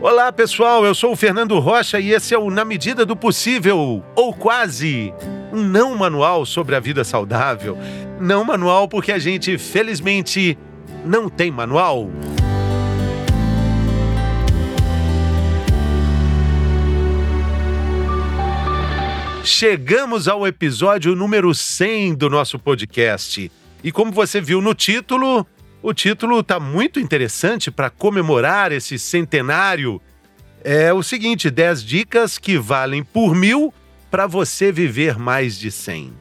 Olá, pessoal. Eu sou o Fernando Rocha e esse é o Na Medida do Possível, ou quase, um não manual sobre a vida saudável. Não manual porque a gente, felizmente, não tem manual. Chegamos ao episódio número 100 do nosso podcast. E como você viu no título, o título está muito interessante para comemorar esse centenário. É o seguinte: 10 dicas que valem por mil para você viver mais de 100.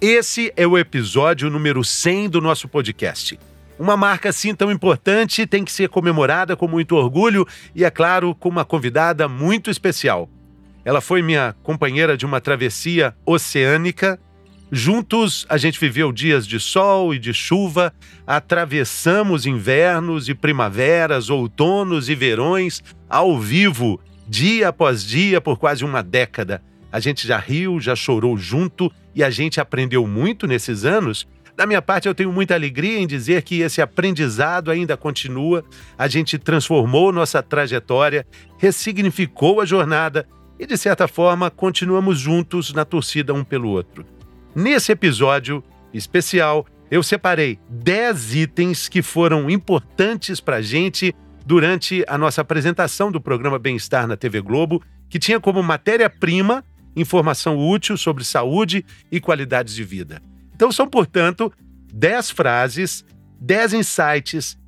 Esse é o episódio número 100 do nosso podcast. Uma marca assim tão importante tem que ser comemorada com muito orgulho e, é claro, com uma convidada muito especial. Ela foi minha companheira de uma travessia oceânica Juntos, a gente viveu dias de sol e de chuva, atravessamos invernos e primaveras, outonos e verões ao vivo, dia após dia, por quase uma década. A gente já riu, já chorou junto e a gente aprendeu muito nesses anos. Da minha parte, eu tenho muita alegria em dizer que esse aprendizado ainda continua. A gente transformou nossa trajetória, ressignificou a jornada e, de certa forma, continuamos juntos na torcida um pelo outro. Nesse episódio especial, eu separei 10 itens que foram importantes para a gente durante a nossa apresentação do programa Bem-Estar na TV Globo, que tinha como matéria-prima informação útil sobre saúde e qualidades de vida. Então são, portanto, 10 frases, 10 insights,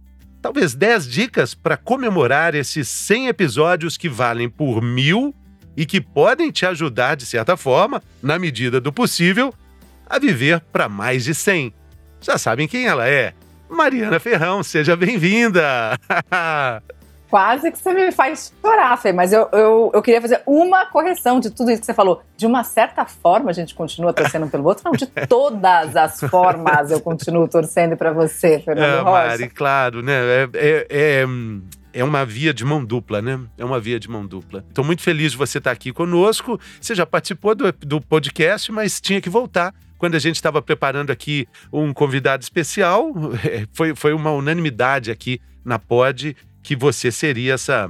talvez 10 dicas para comemorar esses 100 episódios que valem por mil e que podem te ajudar, de certa forma, na medida do possível, a viver para mais de 100. Já sabem quem ela é? Mariana Ferrão, seja bem-vinda! Quase que você me faz chorar, Fê, mas eu, eu, eu queria fazer uma correção de tudo isso que você falou. De uma certa forma, a gente continua torcendo pelo outro, não, de todas as formas eu continuo torcendo para você, Fernando é, Rocha. Mari, claro, né? É, é, é, é uma via de mão dupla, né? É uma via de mão dupla. Estou muito feliz de você estar aqui conosco. Você já participou do, do podcast, mas tinha que voltar quando a gente estava preparando aqui um convidado especial, foi, foi uma unanimidade aqui na Pod que você seria essa,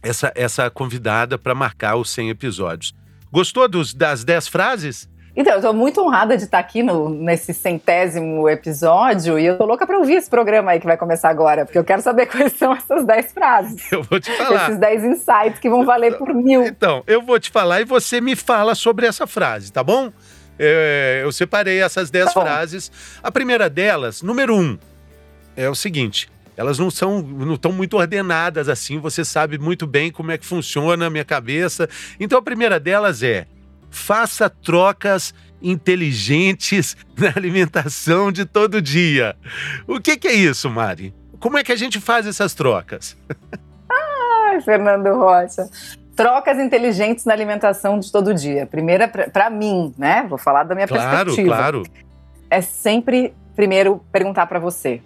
essa, essa convidada para marcar os 100 episódios. Gostou dos, das 10 frases? Então, eu estou muito honrada de estar aqui no, nesse centésimo episódio e eu tô louca para ouvir esse programa aí que vai começar agora, porque eu quero saber quais são essas 10 frases. Eu vou te falar. Esses 10 insights que vão valer por mil. Então, eu vou te falar e você me fala sobre essa frase, tá bom? É, eu separei essas dez tá frases. A primeira delas, número um, é o seguinte: elas não são, não estão muito ordenadas assim. Você sabe muito bem como é que funciona a minha cabeça. Então a primeira delas é: faça trocas inteligentes na alimentação de todo dia. O que, que é isso, Mari? Como é que a gente faz essas trocas? Ai, Fernando Rocha trocas inteligentes na alimentação de todo dia. Primeira, para mim, né? Vou falar da minha claro, perspectiva. Claro, É sempre, primeiro, perguntar para você.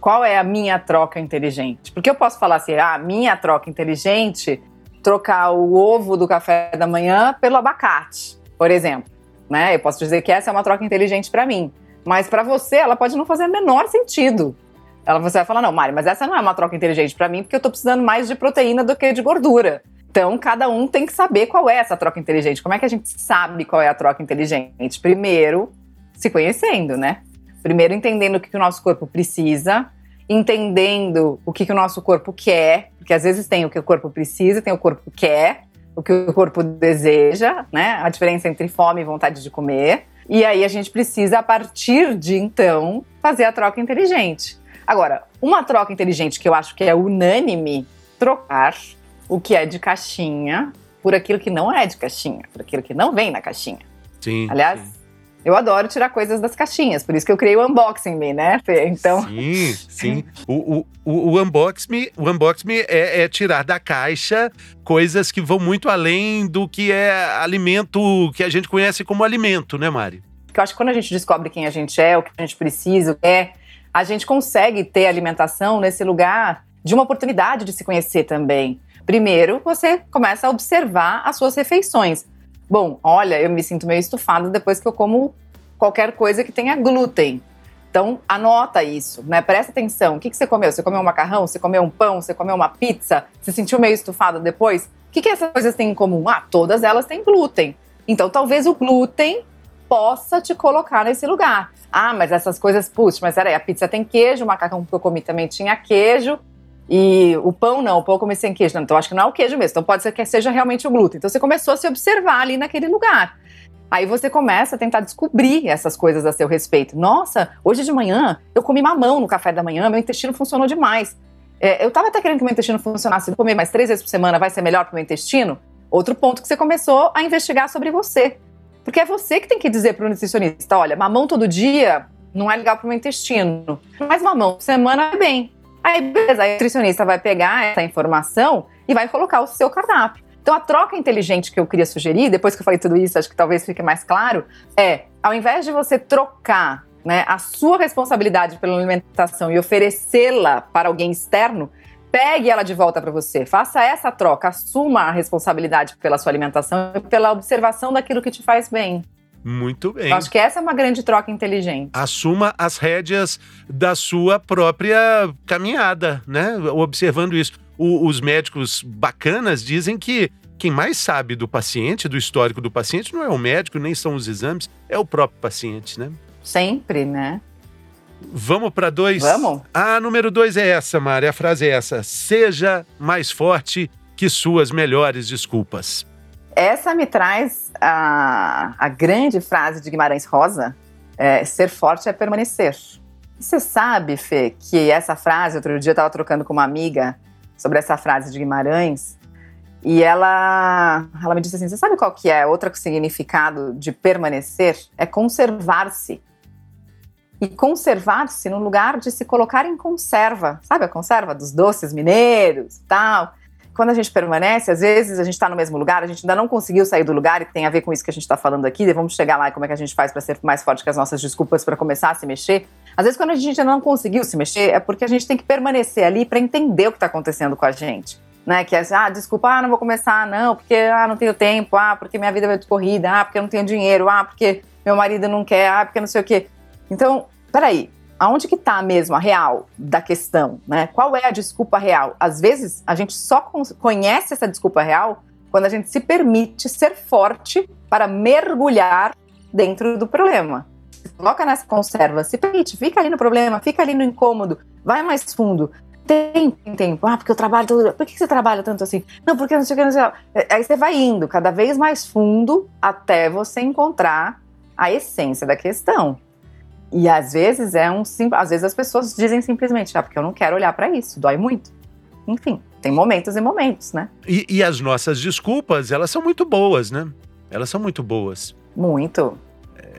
Qual é a minha troca inteligente? Porque eu posso falar assim, ah, minha troca inteligente, trocar o ovo do café da manhã pelo abacate, por exemplo. Né? Eu posso dizer que essa é uma troca inteligente para mim. Mas para você, ela pode não fazer o menor sentido. Ela, você vai falar, não, Mari, mas essa não é uma troca inteligente para mim, porque eu tô precisando mais de proteína do que de gordura. Então, cada um tem que saber qual é essa troca inteligente. Como é que a gente sabe qual é a troca inteligente? Primeiro, se conhecendo, né? Primeiro, entendendo o que o nosso corpo precisa, entendendo o que, que o nosso corpo quer, porque às vezes tem o que o corpo precisa, tem o corpo quer, o que o corpo deseja, né? A diferença entre fome e vontade de comer. E aí a gente precisa, a partir de então, fazer a troca inteligente. Agora, uma troca inteligente que eu acho que é unânime, trocar o que é de caixinha por aquilo que não é de caixinha, por aquilo que não vem na caixinha. Sim. Aliás, sim. Eu adoro tirar coisas das caixinhas, por isso que eu criei o Unboxing Me, né, Fê? Então. Sim, sim. o, o, o, Unbox Me, o unbox me é, é tirar da caixa coisas que vão muito além do que é alimento que a gente conhece como alimento, né, Mari? Porque eu acho que quando a gente descobre quem a gente é, o que a gente precisa, é, a gente consegue ter alimentação nesse lugar de uma oportunidade de se conhecer também. Primeiro, você começa a observar as suas refeições. Bom, olha, eu me sinto meio estufada depois que eu como qualquer coisa que tenha glúten. Então, anota isso, né? Presta atenção. O que, que você comeu? Você comeu um macarrão? Você comeu um pão? Você comeu uma pizza? Você sentiu meio estufado depois? O que, que essas coisas têm em comum? Ah, todas elas têm glúten. Então, talvez o glúten possa te colocar nesse lugar. Ah, mas essas coisas, puxa, mas peraí, a pizza tem queijo, o macarrão que eu comi também tinha queijo, e o pão não, o pão eu comi sem queijo. Não, então acho que não é o queijo mesmo. Então pode ser que seja realmente o glúten. Então você começou a se observar ali naquele lugar. Aí você começa a tentar descobrir essas coisas a seu respeito. Nossa, hoje de manhã eu comi mamão no café da manhã, meu intestino funcionou demais. É, eu tava até querendo que meu intestino funcionasse. Se comer mais três vezes por semana vai ser melhor para o meu intestino? Outro ponto que você começou a investigar sobre você. Porque é você que tem que dizer para o nutricionista: olha, mamão todo dia não é legal para o meu intestino, mas mamão por semana é bem. Aí, beleza, o nutricionista vai pegar essa informação e vai colocar o seu cardápio. Então, a troca inteligente que eu queria sugerir, depois que eu falei tudo isso, acho que talvez fique mais claro, é ao invés de você trocar né, a sua responsabilidade pela alimentação e oferecê-la para alguém externo, pegue ela de volta para você. Faça essa troca, assuma a responsabilidade pela sua alimentação e pela observação daquilo que te faz bem. Muito bem. Eu acho que essa é uma grande troca inteligente. Assuma as rédeas da sua própria caminhada, né? Observando isso o, os médicos bacanas dizem que quem mais sabe do paciente, do histórico do paciente, não é o médico, nem são os exames, é o próprio paciente, né? Sempre, né? Vamos para dois? Vamos. A número dois é essa, Mari. A frase é essa: Seja mais forte que suas melhores desculpas. Essa me traz a, a grande frase de Guimarães Rosa: é, ser forte é permanecer. você sabe, Fê, que essa frase, outro dia eu estava trocando com uma amiga sobre essa frase de Guimarães. E ela, ela me disse assim: você sabe qual que é outro significado de permanecer? É conservar-se. E conservar-se no lugar de se colocar em conserva. Sabe a conserva dos doces mineiros tal? Quando a gente permanece, às vezes a gente está no mesmo lugar, a gente ainda não conseguiu sair do lugar, e tem a ver com isso que a gente está falando aqui, vamos chegar lá e como é que a gente faz para ser mais forte que as nossas desculpas para começar a se mexer. Às vezes, quando a gente ainda não conseguiu se mexer, é porque a gente tem que permanecer ali para entender o que está acontecendo com a gente. Né, que é ah, desculpa, ah, não vou começar, não, porque ah, não tenho tempo, ah, porque minha vida é muito corrida, ah, porque eu não tenho dinheiro, ah, porque meu marido não quer, ah, porque não sei o quê. Então, peraí, aonde que está mesmo a real da questão, né? Qual é a desculpa real? Às vezes, a gente só conhece essa desculpa real quando a gente se permite ser forte para mergulhar dentro do problema coloca nessa conserva, se permite, fica ali no problema, fica ali no incômodo, vai mais fundo. Tem, tempo. Ah, porque eu trabalho todo Por que você trabalha tanto assim? Não, porque não sei o que, não sei o que. Aí você vai indo cada vez mais fundo até você encontrar a essência da questão. E às vezes é um às vezes as pessoas dizem simplesmente, ah, porque eu não quero olhar para isso, dói muito. Enfim, tem momentos e momentos, né? E, e as nossas desculpas, elas são muito boas, né? Elas são muito boas. Muito.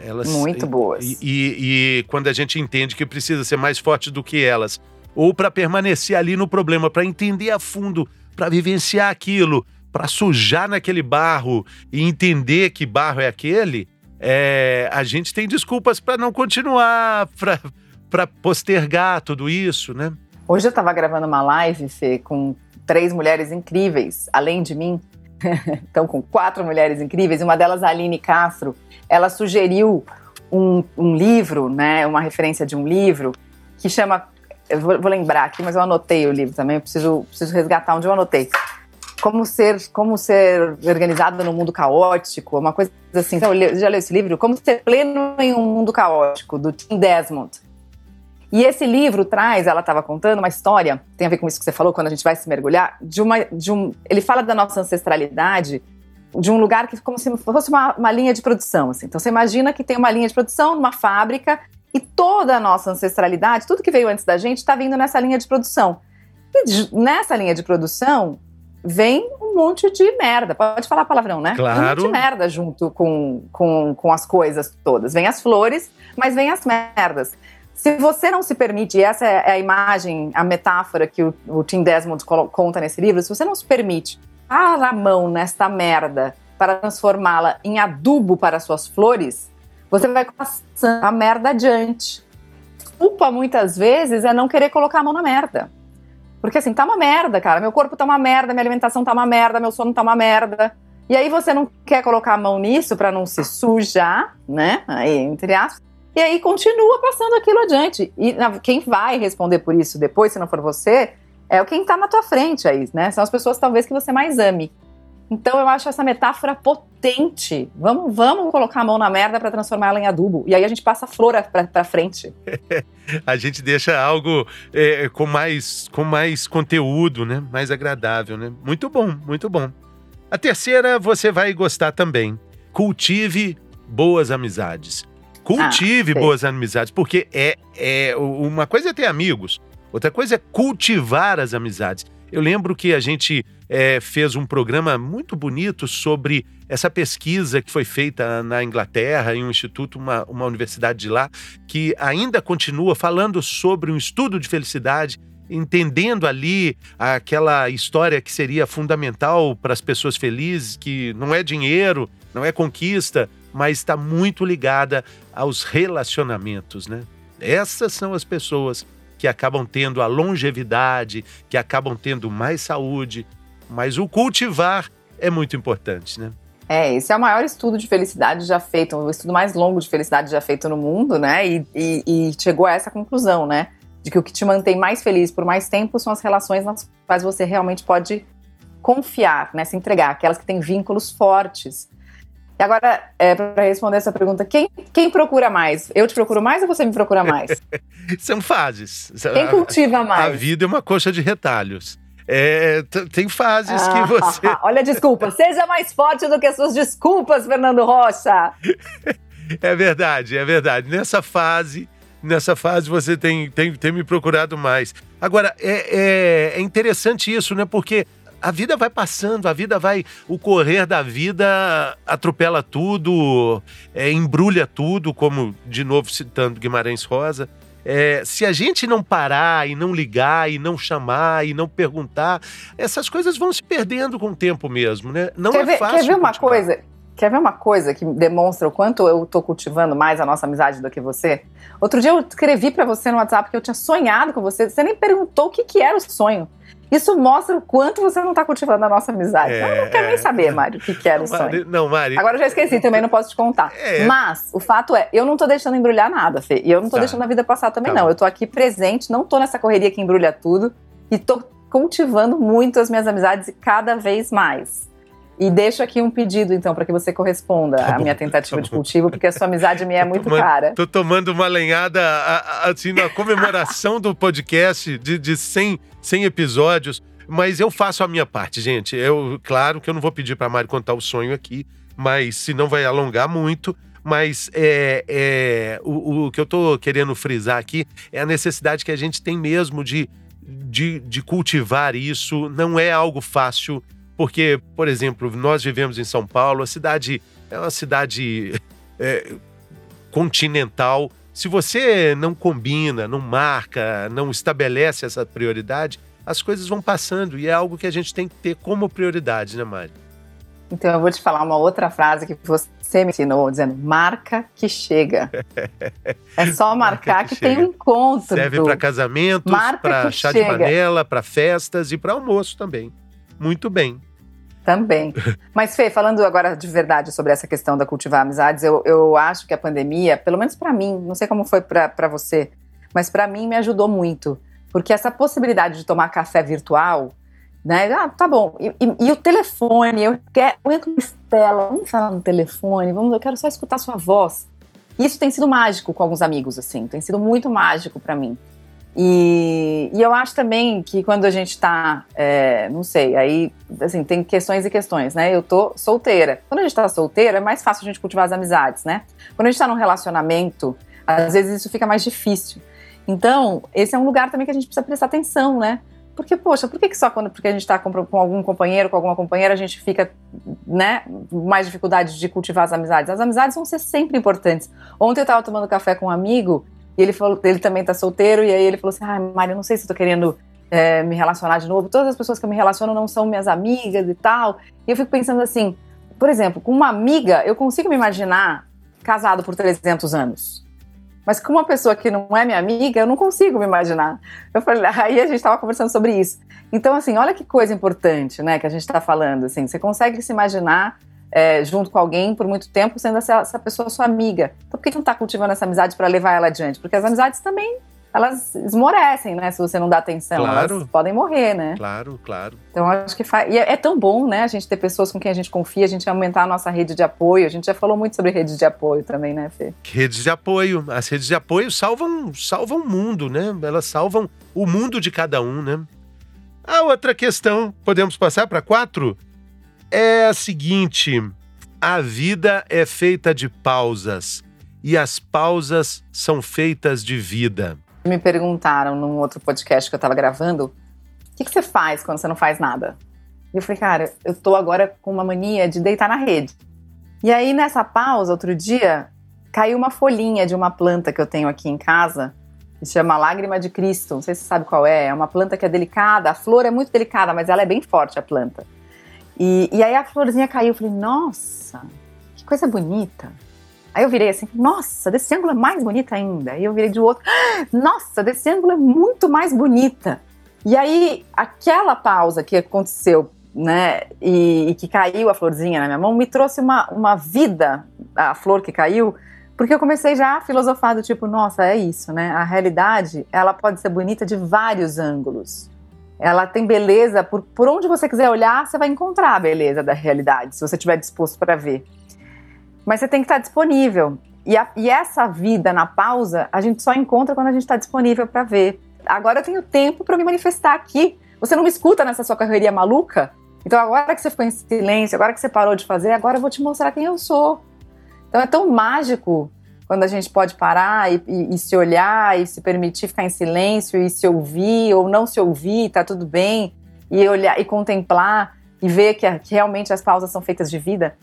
Elas, Muito boas. E, e, e, quando a gente entende que precisa ser mais forte do que elas, ou para permanecer ali no problema, para entender a fundo, para vivenciar aquilo, para sujar naquele barro e entender que barro é aquele, é, a gente tem desculpas para não continuar, para postergar tudo isso, né? Hoje eu estava gravando uma live, Fê, com três mulheres incríveis, além de mim. então, com quatro mulheres incríveis, uma delas a Aline Castro, ela sugeriu um, um, livro, né, uma referência de um livro que chama, eu vou, vou, lembrar aqui, mas eu anotei o livro também, eu preciso, preciso resgatar onde eu anotei. Como ser, como ser organizado no mundo caótico, uma coisa assim. Então, já leu esse livro? Como ser pleno em um mundo caótico, do Tim Desmond. E esse livro traz, ela estava contando uma história, tem a ver com isso que você falou, quando a gente vai se mergulhar, de uma, de um, ele fala da nossa ancestralidade de um lugar que como se fosse uma, uma linha de produção. Assim. Então você imagina que tem uma linha de produção numa fábrica e toda a nossa ancestralidade, tudo que veio antes da gente, está vindo nessa linha de produção. E nessa linha de produção vem um monte de merda. Pode falar palavrão, né? Claro. Um monte de merda junto com, com, com as coisas todas. Vem as flores, mas vem as merdas. Se você não se permite, e essa é a imagem, a metáfora que o, o Tim Desmond conta nesse livro, se você não se permite a mão nesta merda para transformá-la em adubo para suas flores, você vai passando a merda adiante. Culpa muitas vezes é não querer colocar a mão na merda. Porque assim, tá uma merda, cara. Meu corpo tá uma merda, minha alimentação tá uma merda, meu sono tá uma merda. E aí você não quer colocar a mão nisso para não se sujar, né? Aí, entre aspas. E aí continua passando aquilo adiante. E quem vai responder por isso depois, se não for você, é quem está na tua frente aí, né? São as pessoas talvez que você mais ame. Então eu acho essa metáfora potente. Vamos, vamos colocar a mão na merda para transformar ela em adubo. E aí a gente passa a flor para frente. a gente deixa algo é, com, mais, com mais conteúdo, né? Mais agradável, né? Muito bom, muito bom. A terceira você vai gostar também. Cultive boas amizades. Cultive ah, boas amizades, porque é, é uma coisa é ter amigos, outra coisa é cultivar as amizades. Eu lembro que a gente é, fez um programa muito bonito sobre essa pesquisa que foi feita na Inglaterra, em um instituto, uma, uma universidade de lá, que ainda continua falando sobre um estudo de felicidade, entendendo ali aquela história que seria fundamental para as pessoas felizes, que não é dinheiro, não é conquista, mas está muito ligada aos relacionamentos, né? Essas são as pessoas que acabam tendo a longevidade, que acabam tendo mais saúde, mas o cultivar é muito importante, né? É, esse é o maior estudo de felicidade já feito, o estudo mais longo de felicidade já feito no mundo, né? E, e, e, chegou a essa conclusão, né? De que o que te mantém mais feliz por mais tempo são as relações nas quais você realmente pode confiar, né? Se entregar, aquelas que têm vínculos fortes. E agora, é, para responder essa pergunta, quem, quem procura mais? Eu te procuro mais ou você me procura mais? São fases. Quem cultiva mais? A vida é uma coxa de retalhos. É, tem fases ah, que você. Olha, desculpa. Seja mais forte do que as suas desculpas, Fernando Rocha. é verdade, é verdade. Nessa fase, nessa fase você tem, tem, tem me procurado mais. Agora, é, é, é interessante isso, né? Porque a vida vai passando, a vida vai. O correr da vida atropela tudo, é, embrulha tudo, como de novo citando Guimarães Rosa. É, se a gente não parar e não ligar e não chamar e não perguntar, essas coisas vão se perdendo com o tempo mesmo, né? Não quer é ver, fácil. Quer ver uma coisa? Quer ver uma coisa que demonstra o quanto eu tô cultivando mais a nossa amizade do que você? Outro dia eu escrevi para você no WhatsApp que eu tinha sonhado com você, você nem perguntou o que, que era o sonho. Isso mostra o quanto você não está cultivando a nossa amizade. É, eu não quero é. nem saber, Mário, o que, que era o sonho. Não, Mari. Agora eu já esqueci, também não posso te contar. É. Mas o fato é, eu não estou deixando embrulhar nada, Fê. E eu não estou tá. deixando a vida passar também, tá não. Eu estou aqui presente, não estou nessa correria que embrulha tudo. E estou cultivando muito as minhas amizades cada vez mais. E deixo aqui um pedido, então, para que você corresponda tá à minha tentativa tá de cultivo, porque a sua amizade me é muito tomando, cara. Tô tomando uma lenhada, assim, na comemoração do podcast de, de 100, 100 episódios. Mas eu faço a minha parte, gente. Eu, claro que eu não vou pedir para Mari contar o sonho aqui, mas se não vai alongar muito. Mas é, é o, o, que eu tô querendo frisar aqui é a necessidade que a gente tem mesmo de, de, de cultivar isso. Não é algo fácil, porque, por exemplo, nós vivemos em São Paulo, a cidade é uma cidade é, continental. Se você não combina, não marca, não estabelece essa prioridade, as coisas vão passando e é algo que a gente tem que ter como prioridade, né, Mari? Então eu vou te falar uma outra frase que você me ensinou, dizendo marca que chega. É só marcar que, que tem um encontro. Serve para casamentos, para chá chega. de panela, para festas e para almoço também. Muito bem. Também. Mas, Fê, falando agora de verdade sobre essa questão da cultivar amizades, eu, eu acho que a pandemia, pelo menos para mim, não sei como foi para você, mas para mim me ajudou muito. Porque essa possibilidade de tomar café virtual, né? Ah, tá bom. E, e, e o telefone, eu quero. Eu entro Estela, vamos falar no telefone, vamos, eu quero só escutar sua voz. Isso tem sido mágico com alguns amigos, assim, tem sido muito mágico para mim. E, e, eu acho também que quando a gente tá, é, não sei, aí, assim, tem questões e questões, né? Eu tô solteira. Quando a gente tá solteira, é mais fácil a gente cultivar as amizades, né? Quando a gente tá num relacionamento, às vezes isso fica mais difícil. Então, esse é um lugar também que a gente precisa prestar atenção, né? Porque, poxa, por que, que só quando porque a gente está com, com, algum companheiro, com alguma companheira, a gente fica, né, mais dificuldade de cultivar as amizades? As amizades vão ser sempre importantes. Ontem eu estava tomando café com um amigo e ele falou, ele também está solteiro, e aí ele falou assim: ah, eu não sei se estou querendo é, me relacionar de novo. Todas as pessoas que eu me relaciono não são minhas amigas e tal. E eu fico pensando assim, por exemplo, com uma amiga, eu consigo me imaginar casado por 300 anos. Mas com uma pessoa que não é minha amiga, eu não consigo me imaginar. Eu falei, aí a gente estava conversando sobre isso. Então, assim, olha que coisa importante, né, que a gente está falando. Assim, você consegue se imaginar é, junto com alguém por muito tempo, sendo essa, essa pessoa sua amiga. Então por que, que não está cultivando essa amizade para levar ela adiante? Porque as amizades também elas esmorecem, né? Se você não dá atenção, claro. elas podem morrer, né? Claro, claro. Então acho que faz. E é, é, tão bom, né? A gente ter pessoas com quem a gente confia, a gente aumentar a nossa rede de apoio. A gente já falou muito sobre redes de apoio também, né, Fê? Redes de apoio. As redes de apoio salvam, salvam o mundo, né? Elas salvam o mundo de cada um, né? A outra questão, podemos passar para quatro? É a seguinte: a vida é feita de pausas e as pausas são feitas de vida. Me perguntaram num outro podcast que eu estava gravando: o que, que, você faz quando você não faz nada? E eu falei, cara, eu tô agora com uma mania de deitar na rede. E aí, nessa pausa, outro dia, caiu uma folhinha de uma planta que eu tenho aqui em casa, que chama Lágrima de Cristo. Não sei se você sabe qual é. É uma planta que é delicada, a flor é muito delicada, mas ela é bem forte, a planta. E, e aí a florzinha caiu, eu falei, nossa, que coisa bonita. Aí eu virei assim, nossa, desse ângulo é mais bonita ainda. Aí eu virei de outro, nossa, desse ângulo é muito mais bonita. E aí, aquela pausa que aconteceu, né, e, e, que caiu a florzinha na minha mão, me trouxe uma, uma vida, a flor que caiu, porque eu comecei já a filosofar do tipo, nossa, é isso, né? A realidade, ela pode ser bonita de vários ângulos. Ela tem beleza, por, por onde você quiser olhar, você vai encontrar a beleza da realidade, se você estiver disposto para ver. Mas você tem que estar disponível. E, a, e essa vida na pausa, a gente só encontra quando a gente está disponível para ver. Agora eu tenho tempo para me manifestar aqui. Você não me escuta nessa sua correria maluca? Então agora que você ficou em silêncio, agora que você parou de fazer, agora eu vou te mostrar quem eu sou. Então é tão mágico quando a gente pode parar e, e, e, se olhar e se permitir ficar em silêncio e se ouvir ou não se ouvir, tá tudo bem, e olhar e contemplar e ver que, que realmente as pausas são feitas de vida.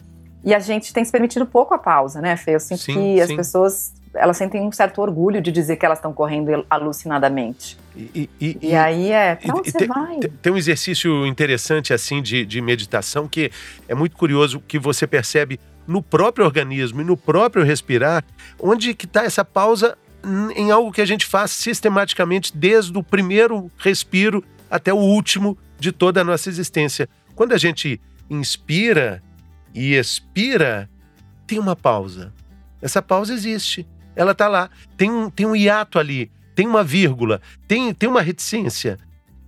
E a gente tem se permitido pouco a pausa, né, Fê? Eu sinto sim, que as pessoas elas sentem um certo orgulho de dizer que elas estão correndo alucinadamente. E, e, e, e aí é, pra onde você vai? Tem um exercício interessante assim de, de meditação que é muito curioso que você percebe no próprio organismo e no próprio respirar, onde que está essa pausa em algo que a gente faz sistematicamente desde o primeiro respiro até o último de toda a nossa existência. Quando a gente inspira, e expira, tem uma pausa. Essa pausa existe. Ela está lá. Tem um, tem um hiato ali, tem uma vírgula, tem, tem uma reticência.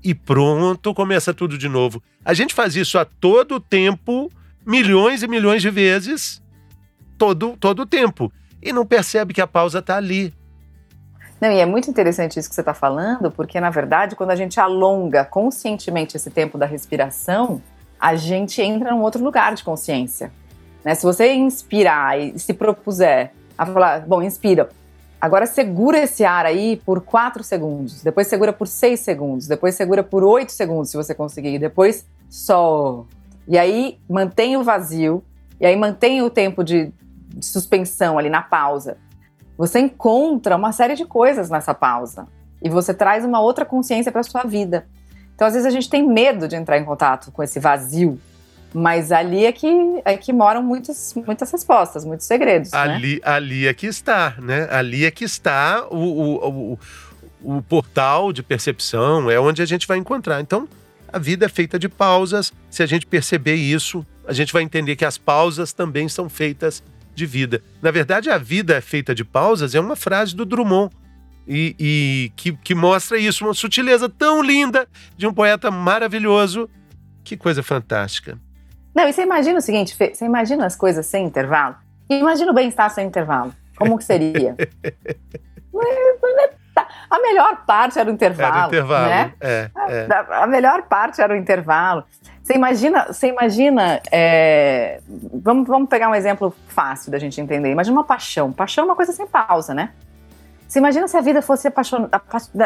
E pronto, começa tudo de novo. A gente faz isso a todo tempo, milhões e milhões de vezes, todo, todo o tempo. E não percebe que a pausa está ali. Não, e é muito interessante isso que você está falando, porque na verdade, quando a gente alonga conscientemente esse tempo da respiração, a gente entra num outro lugar de consciência. Né? Se você inspirar e se propuser a falar, bom, inspira, agora segura esse ar aí por 4 segundos, depois segura por 6 segundos, depois segura por 8 segundos, se você conseguir, depois solta. E aí mantém o vazio, e aí mantém o tempo de, de suspensão ali na pausa. Você encontra uma série de coisas nessa pausa e você traz uma outra consciência para sua vida. Então, às vezes, a gente tem medo de entrar em contato com esse vazio. Mas ali é que, é que moram muitas, muitas respostas, muitos segredos. Né? Ali, né? ali é que está, né? Ali é que está o, o, o, o portal de percepção, é onde a gente vai encontrar. Então, a vida é feita de pausas. Se a gente perceber isso, a gente vai entender que as pausas também são feitas de vida. Na verdade, a vida é feita de pausas é uma frase do Drummond e, e que, que mostra isso, uma sutileza tão linda de um poeta maravilhoso. Que coisa fantástica. Não, e você imagina o seguinte, Fê, você imagina as coisas sem intervalo? Imagina o bem-estar sem intervalo. Como que seria? a melhor parte era o intervalo. Era o intervalo, né? É, é. A, a, melhor parte era o intervalo. Você imagina, você imagina é, vamos, vamos pegar um exemplo fácil da gente entender. Imagina uma paixão. Paixão é uma coisa sem pausa, né? Você imagina se a vida fosse apaixonada,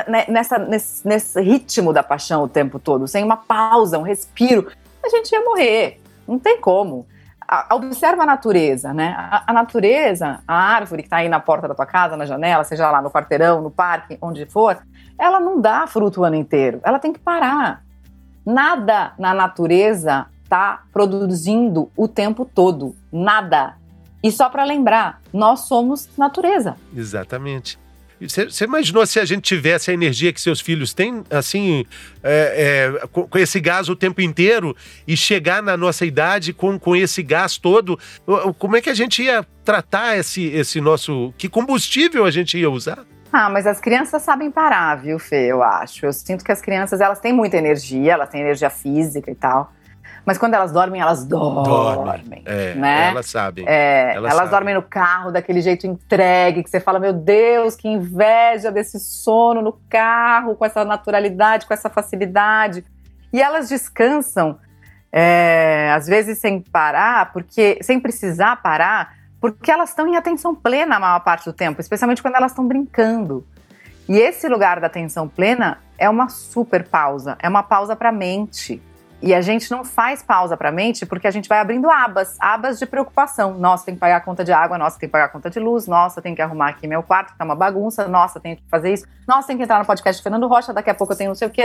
né, nessa, nesse, nesse ritmo da paixão o tempo todo, sem uma pausa, um respiro, a gente ia morrer. Não tem como. A, observa a natureza, né? A, a natureza, a árvore que está aí na porta da tua casa, na janela, seja lá no quarteirão, no parque, onde for, ela não dá fruto o ano inteiro. Ela tem que parar. Nada na natureza está produzindo o tempo todo. Nada. E só para lembrar, nós somos natureza. Exatamente. Você imaginou se a gente tivesse a energia que seus filhos têm, assim, é, é, com, com, esse gás o tempo inteiro e chegar na nossa idade com, com esse gás todo? Como é que a gente ia tratar esse, esse nosso. Que combustível a gente ia usar? Ah, mas as crianças sabem parar, viu, Fê? Eu acho. Eu sinto que as crianças elas têm muita energia, elas têm energia física e tal. Mas quando elas dormem, elas dormem. é, né? Elas sabem. É, elas, elas sabem. dormem no carro daquele jeito entregue, que você fala, meu Deus, que inveja desse sono no carro, com essa naturalidade, com essa facilidade. E elas descansam, é, às vezes sem parar, porque sem precisar parar, porque elas estão em atenção plena a maior parte do tempo, especialmente quando elas estão brincando. E esse lugar da atenção plena é uma super pausa, é uma pausa para a mente. E a gente não faz pausa para a mente porque a gente vai abrindo abas, abas de preocupação. Nossa, tem que pagar a conta de água, nossa, tem que pagar a conta de luz, nossa, tem que arrumar aqui meu quarto, que tá uma bagunça, nossa, tem que fazer isso, nossa, tem que entrar no podcast de Fernando Rocha, daqui a pouco eu tenho não sei o quê.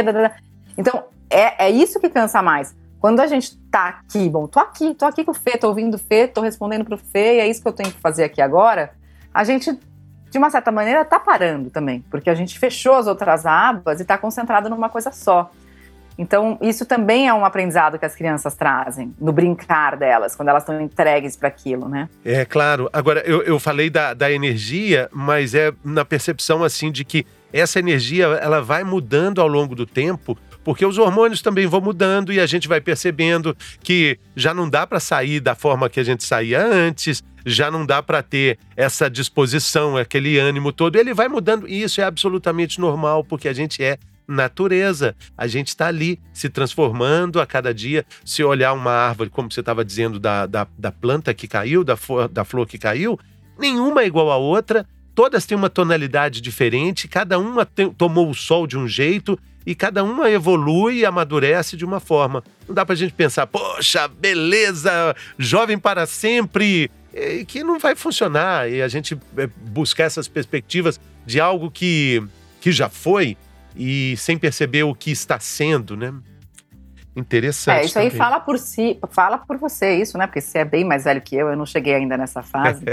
Então, é, é isso que cansa mais. Quando a gente tá aqui, bom, tô aqui, tô aqui com o Fê, tô ouvindo o Fê, tô respondendo pro Fê, e é isso que eu tenho que fazer aqui agora, a gente, de uma certa maneira, tá parando também, porque a gente fechou as outras abas e tá concentrado numa coisa só. Então, isso também é um aprendizado que as crianças trazem, no brincar delas, quando elas estão entregues para aquilo, né? É, claro. Agora, eu, eu falei da, da energia, mas é na percepção, assim, de que essa energia, ela vai mudando ao longo do tempo, porque os hormônios também vão mudando e a gente vai percebendo que já não dá para sair da forma que a gente saía antes, já não dá para ter essa disposição, aquele ânimo todo. Ele vai mudando e isso é absolutamente normal, porque a gente é natureza. A gente está ali se transformando a cada dia. Se olhar uma árvore, como você estava dizendo, da, da, da, planta que caiu, da, flor, da flor que caiu, nenhuma é igual à outra. Todas têm uma tonalidade diferente, cada uma tem, tomou o sol de um jeito e cada uma evolui e amadurece de uma forma. Não dá para a gente pensar, poxa, beleza, jovem para sempre, que não vai funcionar. E a gente é, buscar essas perspectivas de algo que, que já foi, e sem perceber o que está sendo, né? Interessante. É, isso aí fala por si, fala por você isso, né? Porque você é bem mais velho que eu, eu não cheguei ainda nessa fase.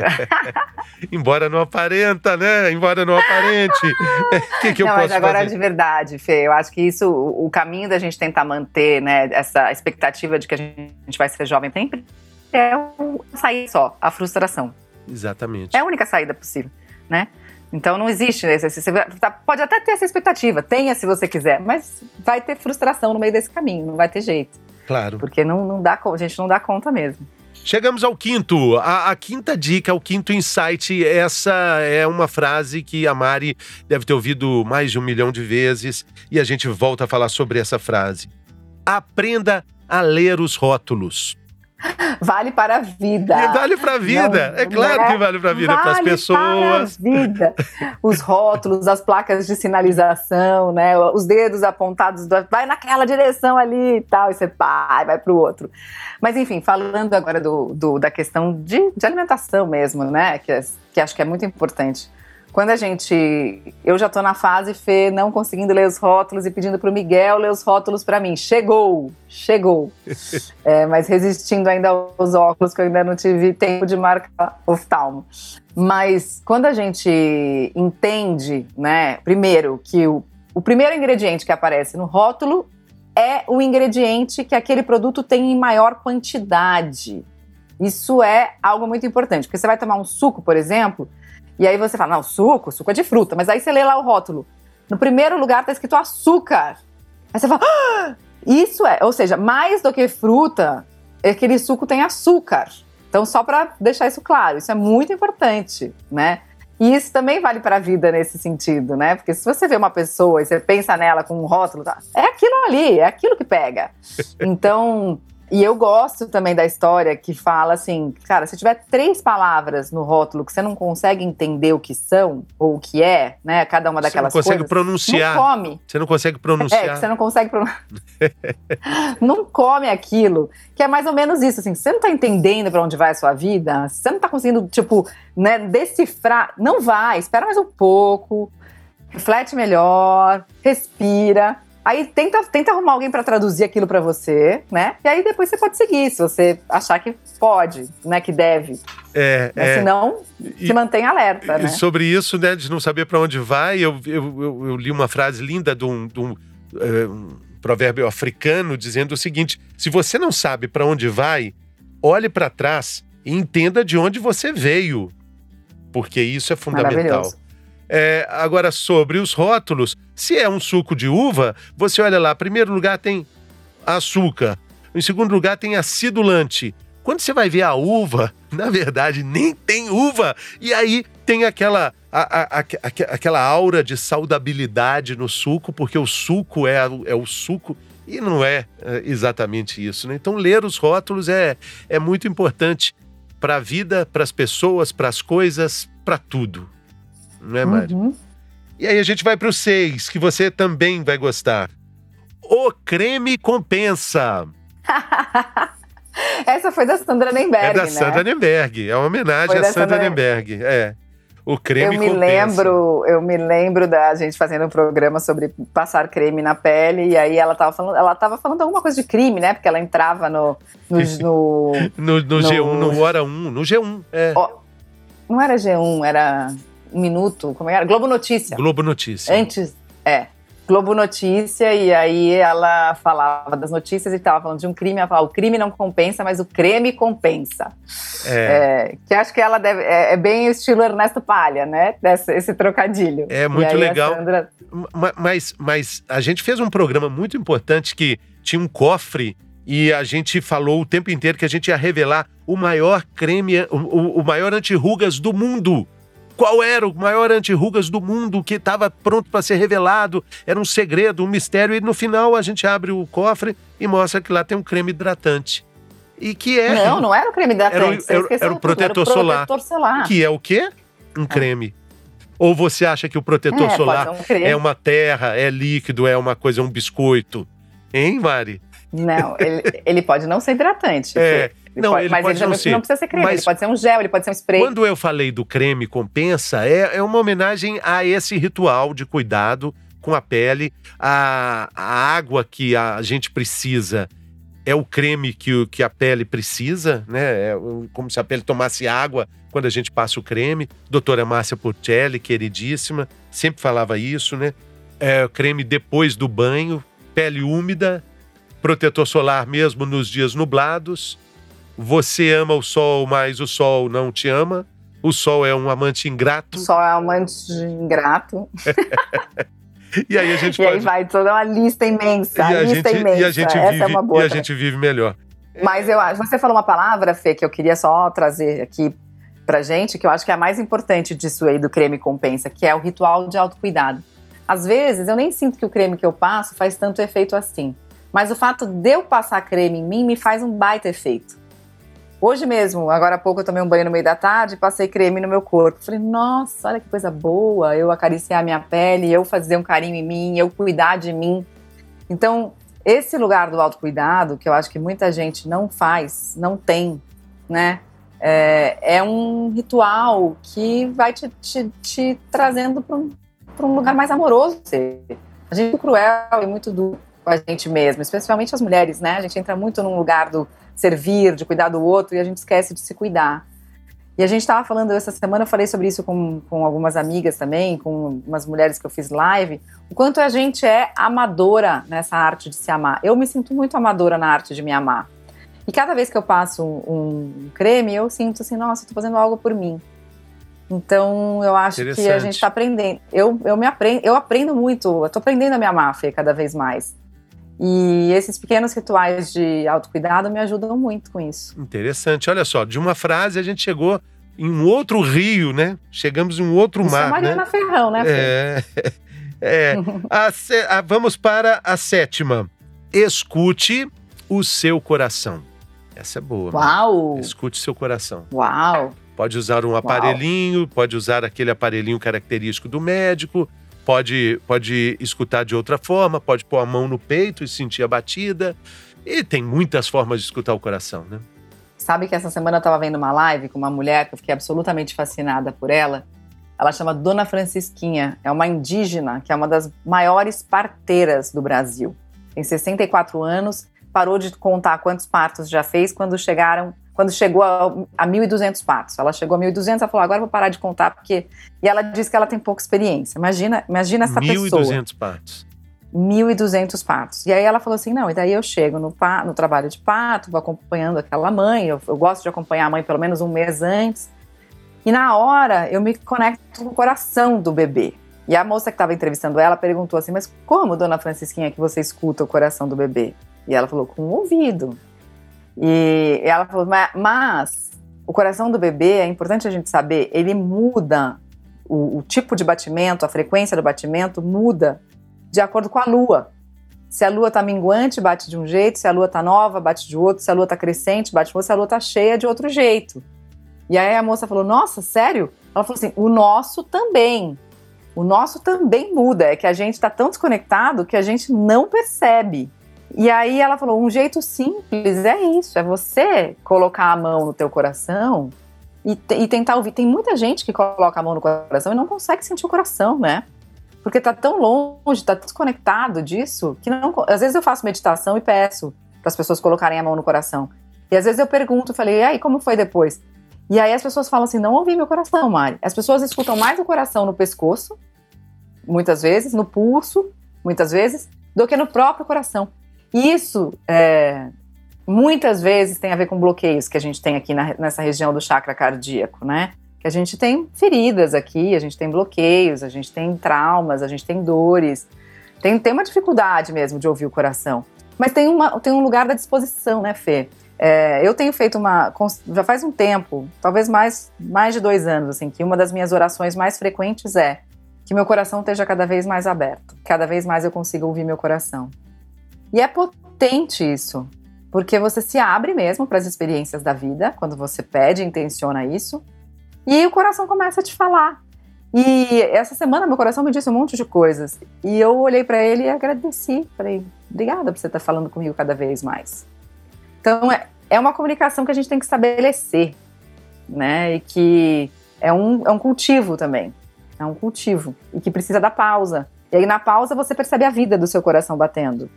Embora não aparenta, né? Embora não aparente. que, que eu não, posso mas agora fazer? de verdade, Fê, eu acho que isso, o caminho da gente tentar manter, né, essa expectativa de que a gente vai ser jovem sempre é o sair só, a frustração. Exatamente. É a única saída possível, né? Então não existe esse, você tá, pode até ter essa expectativa, tenha se você quiser, mas vai ter frustração no meio desse caminho, não vai ter jeito. Claro. Porque não, não dá, a gente não dá conta mesmo. Chegamos ao quinto. A, a, quinta dica, o quinto insight. Essa é uma frase que a Mari deve ter ouvido mais de um milhão de vezes e a gente volta a falar sobre essa frase. Aprenda a ler os rótulos. Vale para a vida. E vale para a vida. Não, é claro é, que vale para a vida, vale para as pessoas. Para a vida. Os rótulos, as placas de sinalização, né? Os dedos apontados, vai naquela direção ali e tal, e você vai, vai para o outro. Mas enfim, falando agora do, do da questão de, de alimentação mesmo, né? Que, que acho que é muito importante. Quando a gente. Eu já estou na fase, Fê, não conseguindo ler os rótulos e pedindo para o Miguel ler os rótulos para mim. Chegou! Chegou! é, mas resistindo ainda aos óculos, que eu ainda não tive tempo de marcar oftalmo. Mas quando a gente entende, né, primeiro, que o, o primeiro ingrediente que aparece no rótulo é o ingrediente que aquele produto tem em maior quantidade. Isso é algo muito importante, porque você vai tomar um suco, por exemplo e aí você fala, não, suco, suco é de fruta. Mas aí você lê lá o rótulo. No primeiro lugar tá escrito açúcar. Aí você fala, ah, isso é, ou seja, mais do que fruta, aquele suco tem açúcar. Então, só para deixar isso claro, isso é muito importante, né? E isso também vale para a vida nesse sentido, né? Porque se você vê uma pessoa e você pensa nela com um rótulo, tá? é aquilo ali, é aquilo que pega. Então, e eu gosto também da história que fala assim, cara, se tiver três palavras no rótulo que você não consegue entender o que são ou o que é, né, cada uma daquelas coisas. Você não consegue coisas, pronunciar. Não come. Você não consegue pronunciar. É, você não consegue pronunciar. não come aquilo, que é mais ou menos isso, assim, você não tá entendendo para onde vai a sua vida, você não tá conseguindo, tipo, né, decifrar, não vai, espera mais um pouco, reflete melhor, respira, Aí tenta, tenta arrumar alguém para traduzir aquilo para você, né? E aí depois você pode seguir, se você achar que pode, né? Que deve. É, Mas é. senão, E- se mantém alerta, E né? sobre isso, né, de não saber para onde vai, eu, eu, eu- eu li uma frase linda de um, de um, eh, um provérbio africano dizendo o seguinte: se você não sabe para onde vai, olhe para trás e entenda de onde você veio, porque isso é fundamental. É, agora, sobre os rótulos, se é um suco de uva, você olha lá, em primeiro lugar tem açúcar, em segundo lugar tem acidulante. Quando você vai ver a uva, na verdade, nem tem uva. E aí tem aquela, a- a- a- aque- aquela aura de saudabilidade no suco, porque o suco é, é o suco. E não é, é, exatamente isso, né? Então, ler os rótulos é, é muito importante para a vida, para as pessoas, para as coisas, para tudo. Não é, Mari? Uhum. E aí a gente vai para o 6, que você também vai gostar. O creme compensa. Essa foi da Sandra Nemberg, é da né? Sandra Nemberg. É uma homenagem à Sandra Nemberg. É. O creme eu me compensa. lembro, eu me lembro da gente fazendo um programa sobre passar creme na pele e aí ela tava falando, ela tava falando alguma coisa de crime, né? Porque ela entrava no, no, no- No, no No- G1, no Hora 1. No G1, é. Ó, não era G1, era minuto, como era? Globo Notícia. Globo Notícia. Antes, é. Globo Notícia, e aí ela falava das notícias e tava falando de um crime. Ela falava: o crime não compensa, mas o creme compensa. É. É, que acho que ela deve. É, é bem o estilo Ernesto Palha, né? Desse, esse trocadilho. É muito legal. Sandra- Ma- Mas, mas a gente fez um programa muito importante que tinha um cofre e a gente falou o tempo inteiro que a gente ia revelar o maior creme, o, o- o maior anti-rugas do mundo. Qual era o maior anti-rugas do mundo que estava pronto para ser revelado? Era um segredo, um mistério. E no final a gente abre o cofre e mostra que lá tem um creme hidratante. E que é. Não, não era o creme hidratante. Era era o- era o protetor solar. protetor solar. Que é o quê? Um creme. Ou você acha que o protetor é, solar um é uma terra, é líquido, é uma coisa, é um biscoito? Hein, Mari? Não, ele, ele pode não ser hidratante. É. Ele não, pode- ele mas pode ele não ser. não precisa ser creme. Mas- Ele pode ser um gel, ele pode ser um spray. Quando eu falei do creme compensa, é, é uma homenagem a esse ritual de cuidado com a pele. A, a água que a gente precisa é o creme que, que a pele precisa, né? É como se a pele tomasse água quando a gente passa o creme. Doutora Márcia Porcelli, queridíssima, sempre falava isso, né? É, creme depois do banho, pele úmida, protetor solar mesmo nos dias nublados. Você ama o sol, mas o sol não te ama. O sol é um amante ingrato. Só é um amante ingrato. E aí a gente E aí pode. vai toda uma lista imensa. e, a lista gente, imensa. e a gente Essa vive, é uma boa. e a gente vive melhor. Mas eu acho. Você falou uma palavra, Fê, que eu queria só trazer aqui pra gente, que eu acho que é a mais importante disso aí do creme compensa, que é o ritual de autocuidado. Às vezes eu nem sinto que o creme que eu passo faz tanto efeito assim. Mas o fato de eu passar creme em mim me faz um baita efeito. Hoje mesmo, agora há pouco eu tomei um banho no meio da tarde passei creme no meu corpo. Falei, nossa, olha que coisa boa, eu acariciar a minha pele, eu fazer um carinho em mim, eu cuidar de mim. Então, esse lugar do autocuidado, que eu acho que muita gente não faz, não tem, né? É, é um ritual que vai te, te, te trazendo para um, um lugar mais amoroso. A gente é muito cruel e muito duro com a gente mesmo, especialmente as mulheres, né? A gente entra muito num lugar do servir, de cuidar do outro e a gente esquece de se cuidar. E a gente estava falando essa semana, eu falei sobre isso com, com algumas amigas também, com umas mulheres que eu fiz live, o quanto a gente é amadora nessa arte de se amar. Eu me sinto muito amadora na arte de me amar. E cada vez que eu passo um, um creme, eu sinto assim, nossa, estou fazendo algo por mim. Então, eu acho que a gente está aprendendo. Eu, eu, me aprendo, eu aprendo muito, eu tô aprendendo a me amar, Fê, cada vez mais. E esses pequenos rituais de autocuidado me ajudam muito com isso. Interessante. Olha só, de uma frase a gente chegou em um outro rio, né? Chegamos em um outro Isso é mar, Mariana né? Ferrão, né? É. é. A a- vamos para a sétima. Escute o seu coração. Essa é boa. mano. Uau! Escute seu coração. Uau! Pode usar um aparelhinho, pode usar aquele aparelhinho característico do médico, pode, pode escutar de outra forma, pode pôr a mão no peito e sentir a batida. E tem muitas formas de escutar o coração, né? Sabe que essa semana eu tava vendo uma live com uma mulher que eu fiquei absolutamente fascinada por ela. Ela chama Dona Francisquinha, é uma indígena que é uma das maiores parteiras do Brasil. Tem 64 anos, parou de contar quantos partos já fez quando chegaram quando chegou a, a 1.200 partos. Ela chegou a 1.200, ela falou, agora vou parar de contar, porque... E ela disse que ela tem pouca experiência. Imagina, imagina essa 1, pessoa. 1.200 partos. 1.200 partos. E aí ela falou assim, não, e daí eu chego no, no trabalho de parto, vou acompanhando aquela mãe, eu, eu gosto de acompanhar a mãe pelo menos um mês antes, e na hora eu me conecto com o coração do bebê. E a moça que estava entrevistando ela perguntou assim: Mas como, dona Francisquinha, que você escuta o coração do bebê? E ela falou: Com o ouvido. E ela falou: Mas o coração do bebê, é importante a gente saber, ele muda, o, o tipo de batimento, a frequência do batimento muda de acordo com a lua. Se a lua está minguante, bate de um jeito, se a lua está nova, bate de outro, se a lua está crescente, bate de outro, se a lua está cheia, de outro jeito. E aí a moça falou: Nossa, sério? Ela falou assim: O nosso também. O nosso também muda. É que a gente está tão desconectado que a gente não percebe. E aí ela falou: um jeito simples é isso, é você colocar a mão no teu coração e, e, tentar ouvir. Tem muita gente que coloca a mão no coração e não consegue sentir o coração, né? Porque tá tão longe, tá desconectado disso, que não. Às vezes eu faço meditação e peço para as pessoas colocarem a mão no coração. E às vezes eu pergunto, falei, e aí, como foi depois? E aí as pessoas falam assim: não ouvi meu coração, Mari. As pessoas escutam mais o coração no pescoço, muitas vezes, no pulso, muitas vezes, do que no próprio coração. Isso é, muitas vezes tem a ver com bloqueios que a gente tem aqui na, nessa região do chakra cardíaco, né? Que a gente tem feridas aqui, a gente tem bloqueios, a gente tem traumas, a gente tem dores, tem, tem uma dificuldade mesmo de ouvir o coração. Mas tem, uma, tem um lugar da disposição, né, Fê? É, eu tenho feito uma. Já faz um tempo, talvez mais, mais de dois anos, assim, que uma das minhas orações mais frequentes é que meu coração esteja cada vez mais aberto, cada vez mais eu consiga ouvir meu coração. E é potente isso, porque você se abre mesmo para as experiências da vida, quando você pede, intenciona isso, e o coração começa a te falar. E essa semana meu coração me disse um monte de coisas, e eu olhei para ele e agradeci, falei, obrigada por você estar falando comigo cada vez mais. Então, é, é uma comunicação que a gente tem que estabelecer, né? E que é um, é um cultivo também. É um cultivo. E que precisa da pausa. E aí, na pausa, você percebe a vida do seu coração batendo.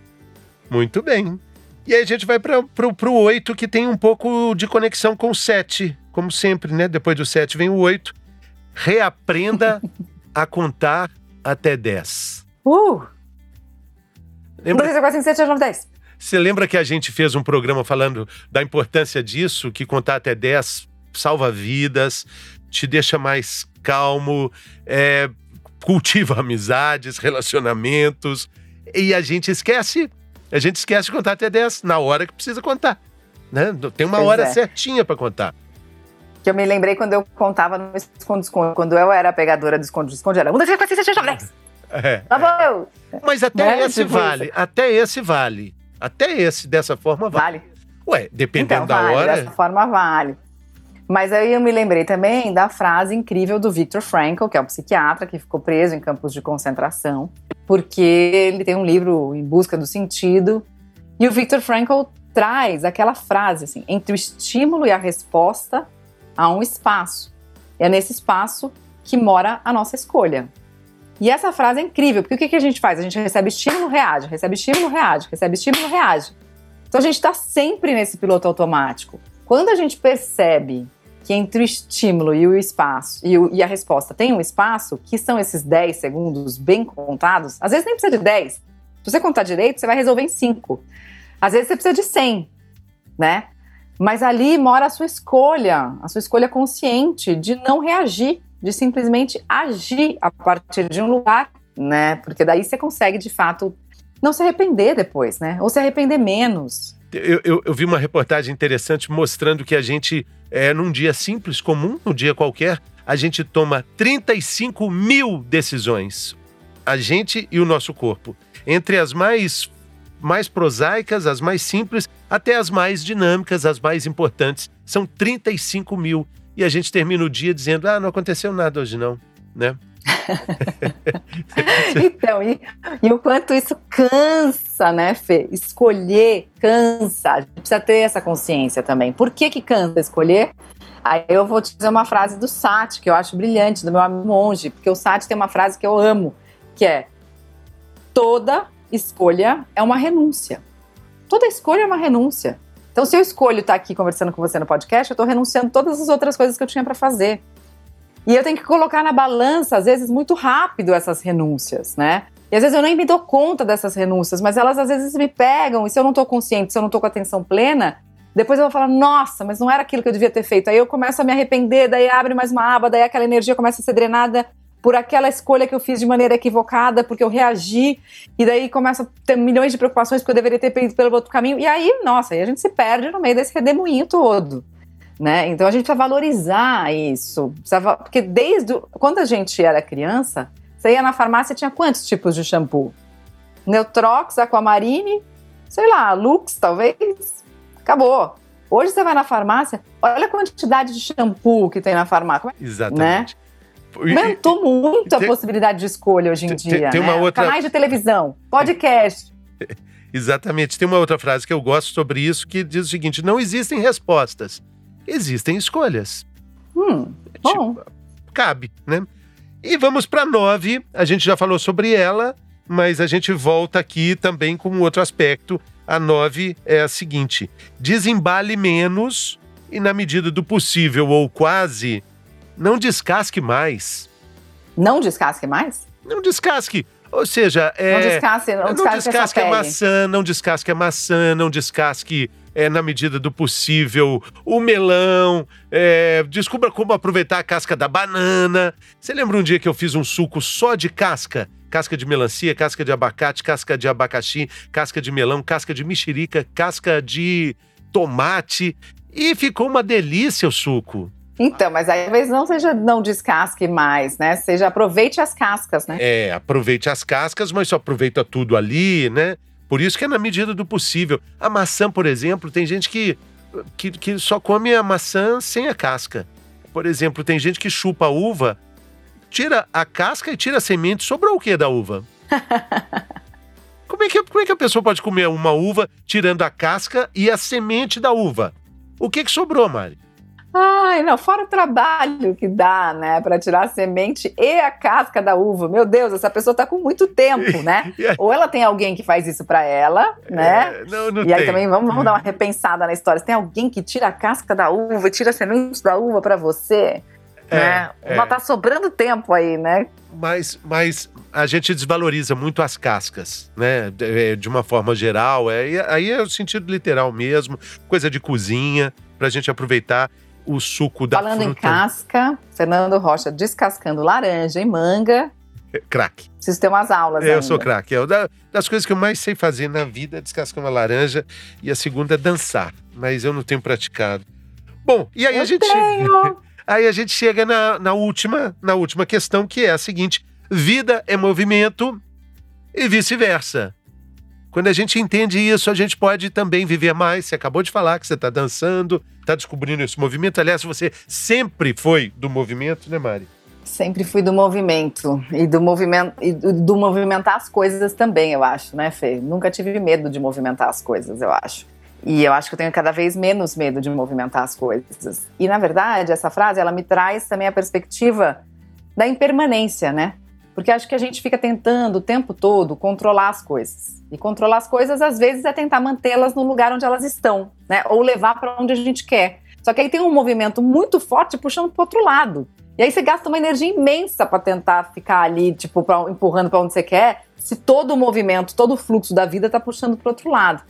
Muito bem. E aí a gente vai para o 8, que tem um pouco de conexão com o 7. Como sempre, né? Depois do 7 vem o 8. Reaprenda a contar até 10. Uh! Lembra? 1, 2, 3, 4, 5, 6, 7, 8, 9, 10. Você lembra que a gente fez um programa falando da importância disso, que contar até 10 salva vidas, te deixa mais calmo, é, cultiva amizades, relacionamentos, e a gente esquece, a gente esquece de contar até 10 na hora que precisa contar. Né? Tem uma pois hora é. certinha para contar. Que eu me lembrei quando eu contava no esconde-esconde, quando eu era a pegadora do esconde-esconde, era 1, 2, 3, 4, 5, 6, 7, 8, 10. É, tá bom. Mas até né? esse tipo vale, isso. até esse vale. Até esse, dessa forma, vale. vale. Ué, dependendo então, vale, da hora. Dessa forma, vale. Mas aí eu me lembrei também da frase incrível do Viktor Frankl, que é um psiquiatra que ficou preso em campos de concentração, porque ele tem um livro Em Busca do Sentido. E o Viktor Frankl traz aquela frase assim: entre o estímulo e a resposta há um espaço. É nesse espaço que mora a nossa escolha. E essa frase é incrível, porque o que, que a gente faz? A gente recebe estímulo, reage, recebe estímulo, reage, recebe estímulo, reage. Então a gente está sempre nesse piloto automático. Quando a gente percebe que entre o estímulo e o espaço e, o, e, a resposta tem um espaço, que são esses 10 segundos bem contados, às vezes nem precisa de 10. Se você contar direito, você vai resolver em 5. Às vezes você precisa de 100, né? Mas ali mora a sua escolha, a sua escolha consciente de não reagir de simplesmente agir a partir de um lugar, né? Porque daí você consegue, de fato, não se arrepender depois, né? Ou se arrepender menos. Eu, eu, eu vi uma reportagem interessante mostrando que a gente, é, num dia simples, comum, num dia qualquer, a gente toma 35 mil decisões. A gente e o nosso corpo. Entre as mais, mais prosaicas, as mais simples, até as mais dinâmicas, as mais importantes. São 35 mil e a gente termina o dia dizendo: ah, não aconteceu nada hoje não, né? então, e, e, o quanto isso cansa, né, Fê? Escolher cansa. A gente precisa ter essa consciência também. Por que, que cansa escolher? Aí eu vou te dizer uma frase do Sati, que eu acho brilhante, do meu amigo monge, porque o Sati tem uma frase que eu amo, que é: toda escolha é uma renúncia. Toda escolha é uma renúncia. Então, se eu escolho estar aqui conversando com você no podcast, eu estou renunciando todas as outras coisas que eu tinha para fazer. E eu tenho que colocar na balança, às vezes, muito rápido essas renúncias, né? E às vezes eu nem me dou conta dessas renúncias, mas elas às vezes me pegam, e se eu não estou consciente, se eu não estou com atenção plena, depois eu vou falar, nossa, mas não era aquilo que eu devia ter feito. Aí eu começo a me arrepender, daí abre mais uma aba, daí aquela energia começa a ser drenada por aquela escolha que eu fiz de maneira equivocada, porque eu reagi, e daí começa a ter milhões de preocupações porque eu deveria ter ido pelo outro caminho. E aí, nossa, aí a gente se perde no meio desse redemoinho todo. Né? Então a gente precisa valorizar isso. Precisa, porque desde. Quando a gente era criança, você ia na farmácia e tinha quantos tipos de shampoo? Neutrox, Aquamarine, sei lá, Lux, talvez acabou. Hoje você vai na farmácia, olha a quantidade de shampoo que tem na farmácia. Exatamente. Né? Aumentou muito a possibilidade de escolha hoje em tem, dia. Tem, uma né? outra... Canais de televisão, podcast. Exatamente. Tem uma outra frase que eu gosto sobre isso que diz o seguinte: não existem respostas, existem escolhas. Hum, bom. Tipo, cabe, né? E vamos para nove. A gente já falou sobre ela, mas a gente volta aqui também com outro aspecto a 9 é a seguinte: desembale menos e, na medida do possível ou quase, não descasque mais. Não descasque mais? Não descasque. Ou seja, é, não descasque, não descasque, não descasque a maçã, não descasque a maçã, não descasque é, na medida do possível o melão, é, descubra como aproveitar a casca da banana. Você lembra um dia que eu fiz um suco só de casca? casca de melancia, casca de abacate, casca de abacaxi, casca de melão, casca de mexerica, casca de tomate. E ficou uma delícia o suco. Então, mas aí talvez não seja não descasque mais, né? Seja aproveite as cascas, né? É, aproveite as cascas, mas só aproveita tudo ali, né? Por isso que é na medida do possível. A maçã, por exemplo, tem gente que, que, que só come a maçã sem a casca. Por exemplo, tem gente que chupa a uva tira a casca e tira a semente, sobrou o que da uva? como, é que, como é que a pessoa pode comer uma uva tirando a casca e a semente da uva? O que, que sobrou, Mari? Ai, não, fora o trabalho que dá, né, para tirar a semente e a casca da uva. Meu Deus, essa pessoa tá com muito tempo, né? Ou ela tem alguém que faz isso para ela, né? É, não, não e tem. aí também vamos, vamos dar uma repensada na história. Se tem alguém que tira a casca da uva, tira a semente da uva para você, é, né? É. Mas tá sobrando tempo aí, né? Mas, mas a gente desvaloriza muito as cascas, né? De, de uma forma geral. É, aí é o sentido literal mesmo, coisa de cozinha, pra gente aproveitar o suco da Falando fruta. em casca, Fernando Rocha descascando laranja e manga. É, crack. Preciso ter umas aulas. Eu sou craque. É da, das coisas que eu mais sei fazer na vida é descascar uma laranja e a segunda é dançar. Mas eu não tenho praticado. Bom, e aí eu a gente. Tenho. Aí a gente chega na, na, última, na última questão, que é a seguinte: vida é movimento e vice-versa. Quando a gente entende isso, a gente pode também viver mais. Você acabou de falar que você está dançando, está descobrindo esse movimento. Aliás, você sempre foi do movimento, né, Mari? Sempre fui do movimento e do movimento e do movimentar as coisas também, eu acho, né, Fê? Nunca tive medo de movimentar as coisas, eu acho. E eu acho que eu tenho cada vez menos medo de movimentar as coisas. E na verdade, essa frase ela me traz também a perspectiva da impermanência, né? Porque acho que a gente fica tentando o tempo todo controlar as coisas. E controlar as coisas às vezes é tentar mantê-las no lugar onde elas estão, né? Ou levar para onde a gente quer. Só que aí tem um movimento muito forte puxando para outro lado. E aí você gasta uma energia imensa para tentar ficar ali, tipo, pra, empurrando para onde você quer, se todo o movimento, todo o fluxo da vida está puxando para outro lado.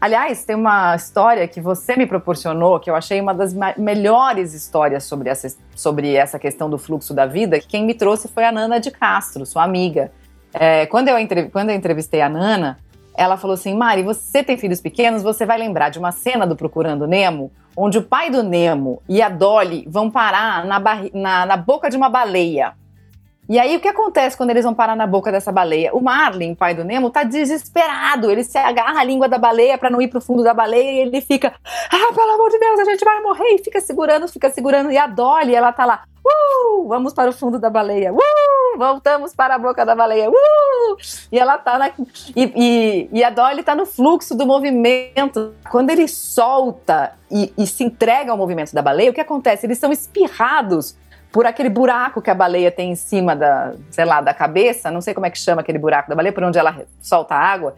Aliás, tem uma história que você me proporcionou, que eu achei uma das melhores histórias sobre essa, sobre essa questão do fluxo da vida, que quem me trouxe foi a Nana de Castro, sua amiga. É, quando, eu quando eu entrevistei a Nana, ela falou assim: Mari, você tem filhos pequenos, você vai lembrar de uma cena do Procurando Nemo, onde o pai do Nemo e a Dolly vão parar na, na, na boca de uma baleia. E aí o que acontece quando eles vão parar na boca dessa baleia? O Marlin, pai do Nemo, tá desesperado. Ele se agarra a língua da baleia para não ir pro fundo da baleia e ele fica: "Ah, pelo amor de Deus, a gente vai morrer". E fica segurando, fica segurando. E a Dolly, ela tá lá: "Uh, vamos para o fundo da baleia". Uh, voltamos para a boca da baleia, uh! E ela tá na. E, e, e a Dolly tá no fluxo do movimento. Quando ele solta e, e se entrega ao movimento da baleia, o que acontece? Eles são espirrados por aquele buraco que a baleia tem em cima da, sei lá, da cabeça, não sei como é que chama aquele buraco da baleia, por onde ela solta água.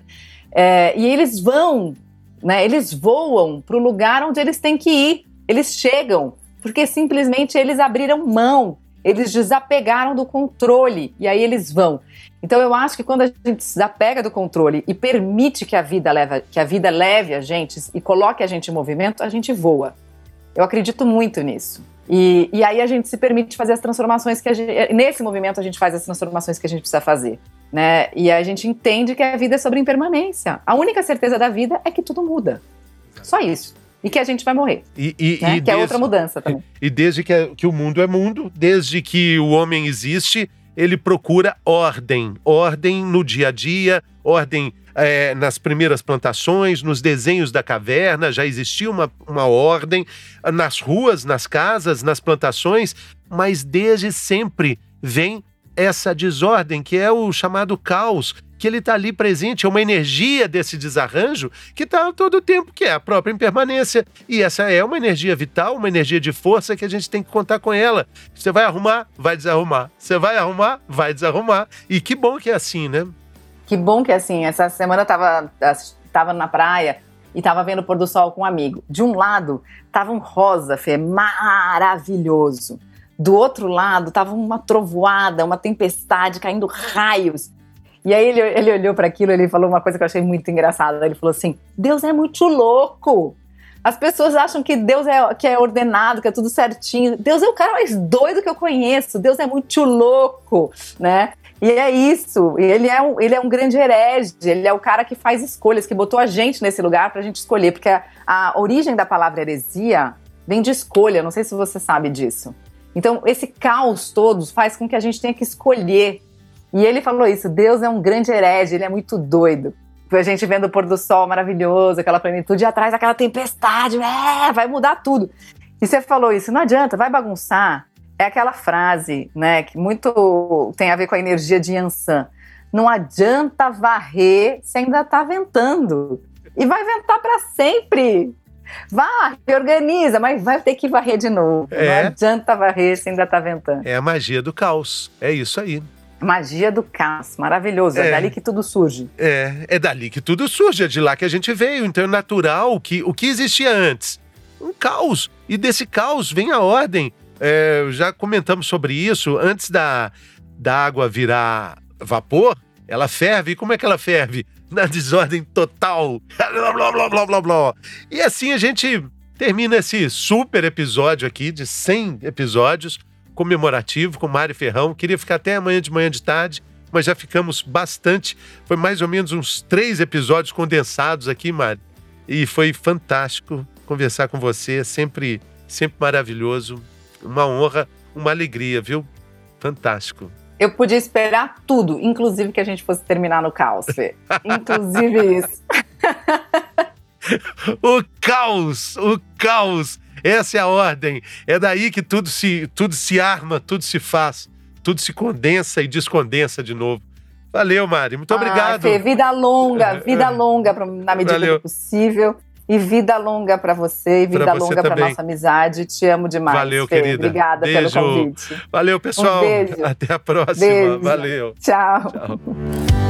É, e eles vão, né, eles voam para o lugar onde eles têm que ir. Eles chegam, porque simplesmente eles abriram mão, eles desapegaram do controle e aí eles vão. Então eu acho que quando a gente desapega do controle e permite que a vida leve, que a vida leve a gente e coloque a gente em movimento, a gente voa. Eu acredito muito nisso. E, e aí a gente se permite fazer as transformações que a gente. Nesse movimento a gente faz as transformações que a gente precisa fazer. Né? E a gente entende que a vida é sobre impermanência. A única certeza da vida é que tudo muda. Só isso. E que a gente vai morrer. E, e, né? e que desde, é outra mudança também. E desde que, que o mundo é mundo, desde que o homem existe, ele procura ordem. Ordem no dia a dia, ordem é, nas primeiras plantações, nos desenhos da caverna, já existia uma, uma ordem, nas ruas, nas casas, nas plantações, mas desde sempre vem essa desordem, que é o chamado caos, que ele está ali presente, é uma energia desse desarranjo que está todo o tempo, que é a própria impermanência. E essa é uma energia vital, uma energia de força que a gente tem que contar com ela. Você vai arrumar, vai desarrumar. Você vai arrumar, vai desarrumar. E que bom que é assim, né? Que bom que assim, essa semana eu tava, tava na praia e tava vendo o pôr do sol com um amigo. De um lado, tava um rosa, Fê, maravilhoso. Do outro lado, tava uma trovoada, uma tempestade, caindo raios. E aí ele, ele olhou para aquilo, ele falou uma coisa que eu achei muito engraçada. Ele falou assim: Deus é muito louco. As pessoas acham que Deus é, que é ordenado, que é tudo certinho. Deus é o cara mais doido que eu conheço. Deus é muito louco, né? E é isso. Ele é, um, ele é um grande herege. Ele é o cara que faz escolhas, que botou a gente nesse lugar para a gente escolher. Porque a, a origem da palavra heresia vem de escolha. Não sei se você sabe disso. Então, esse caos todo faz com que a gente tenha que escolher. E ele falou isso: Deus é um grande herege, ele é muito doido. A gente vendo o pôr do sol maravilhoso, aquela plenitude, e atrás aquela tempestade, é, vai mudar tudo. E você falou isso, não adianta, vai bagunçar é aquela frase, né, que muito tem a ver com a energia de Yansan. Não adianta varrer se ainda está ventando. E vai ventar para sempre. Varre, organiza, mas vai ter que varrer de novo. É. Não adianta varrer se ainda está ventando. É a magia do caos. É isso aí. Magia do caos, maravilhoso. É, é, dali que tudo surge. É, é dali que tudo surge, é de lá que a gente veio. Então é natural que o que existia antes, um caos. E desse caos vem a ordem. É, já comentamos sobre isso. Antes da, da água virar vapor, ela ferve. E como é que ela ferve? Na desordem total. Blá, blá, blá, blá, blá. E assim a gente termina esse super episódio aqui, de 100 episódios, comemorativo com Mário Ferrão. Queria ficar até amanhã de manhã de tarde, mas já ficamos bastante. Foi mais ou menos uns três episódios condensados aqui, Mário. E foi fantástico conversar com você, sempre, sempre maravilhoso uma honra, uma alegria, viu? Fantástico. Eu podia esperar tudo, inclusive que a gente fosse terminar no caos, Fê. inclusive isso. o caos, o caos. Essa é a ordem. É daí que tudo se, tudo se arma, tudo se faz, tudo se condensa e descondensa de novo. Valeu, Mari. Muito ah, obrigado. Fê, vida longa, vida longa na medida Valeu. do possível. E vida longa para você e vida pra longa para nossa amizade. Te amo demais. Valeu, Fê. querida. Obrigada beijo. pelo convite. Valeu, pessoal. Um beijo. Até a próxima. Beijo. Valeu. Tchau. Tchau.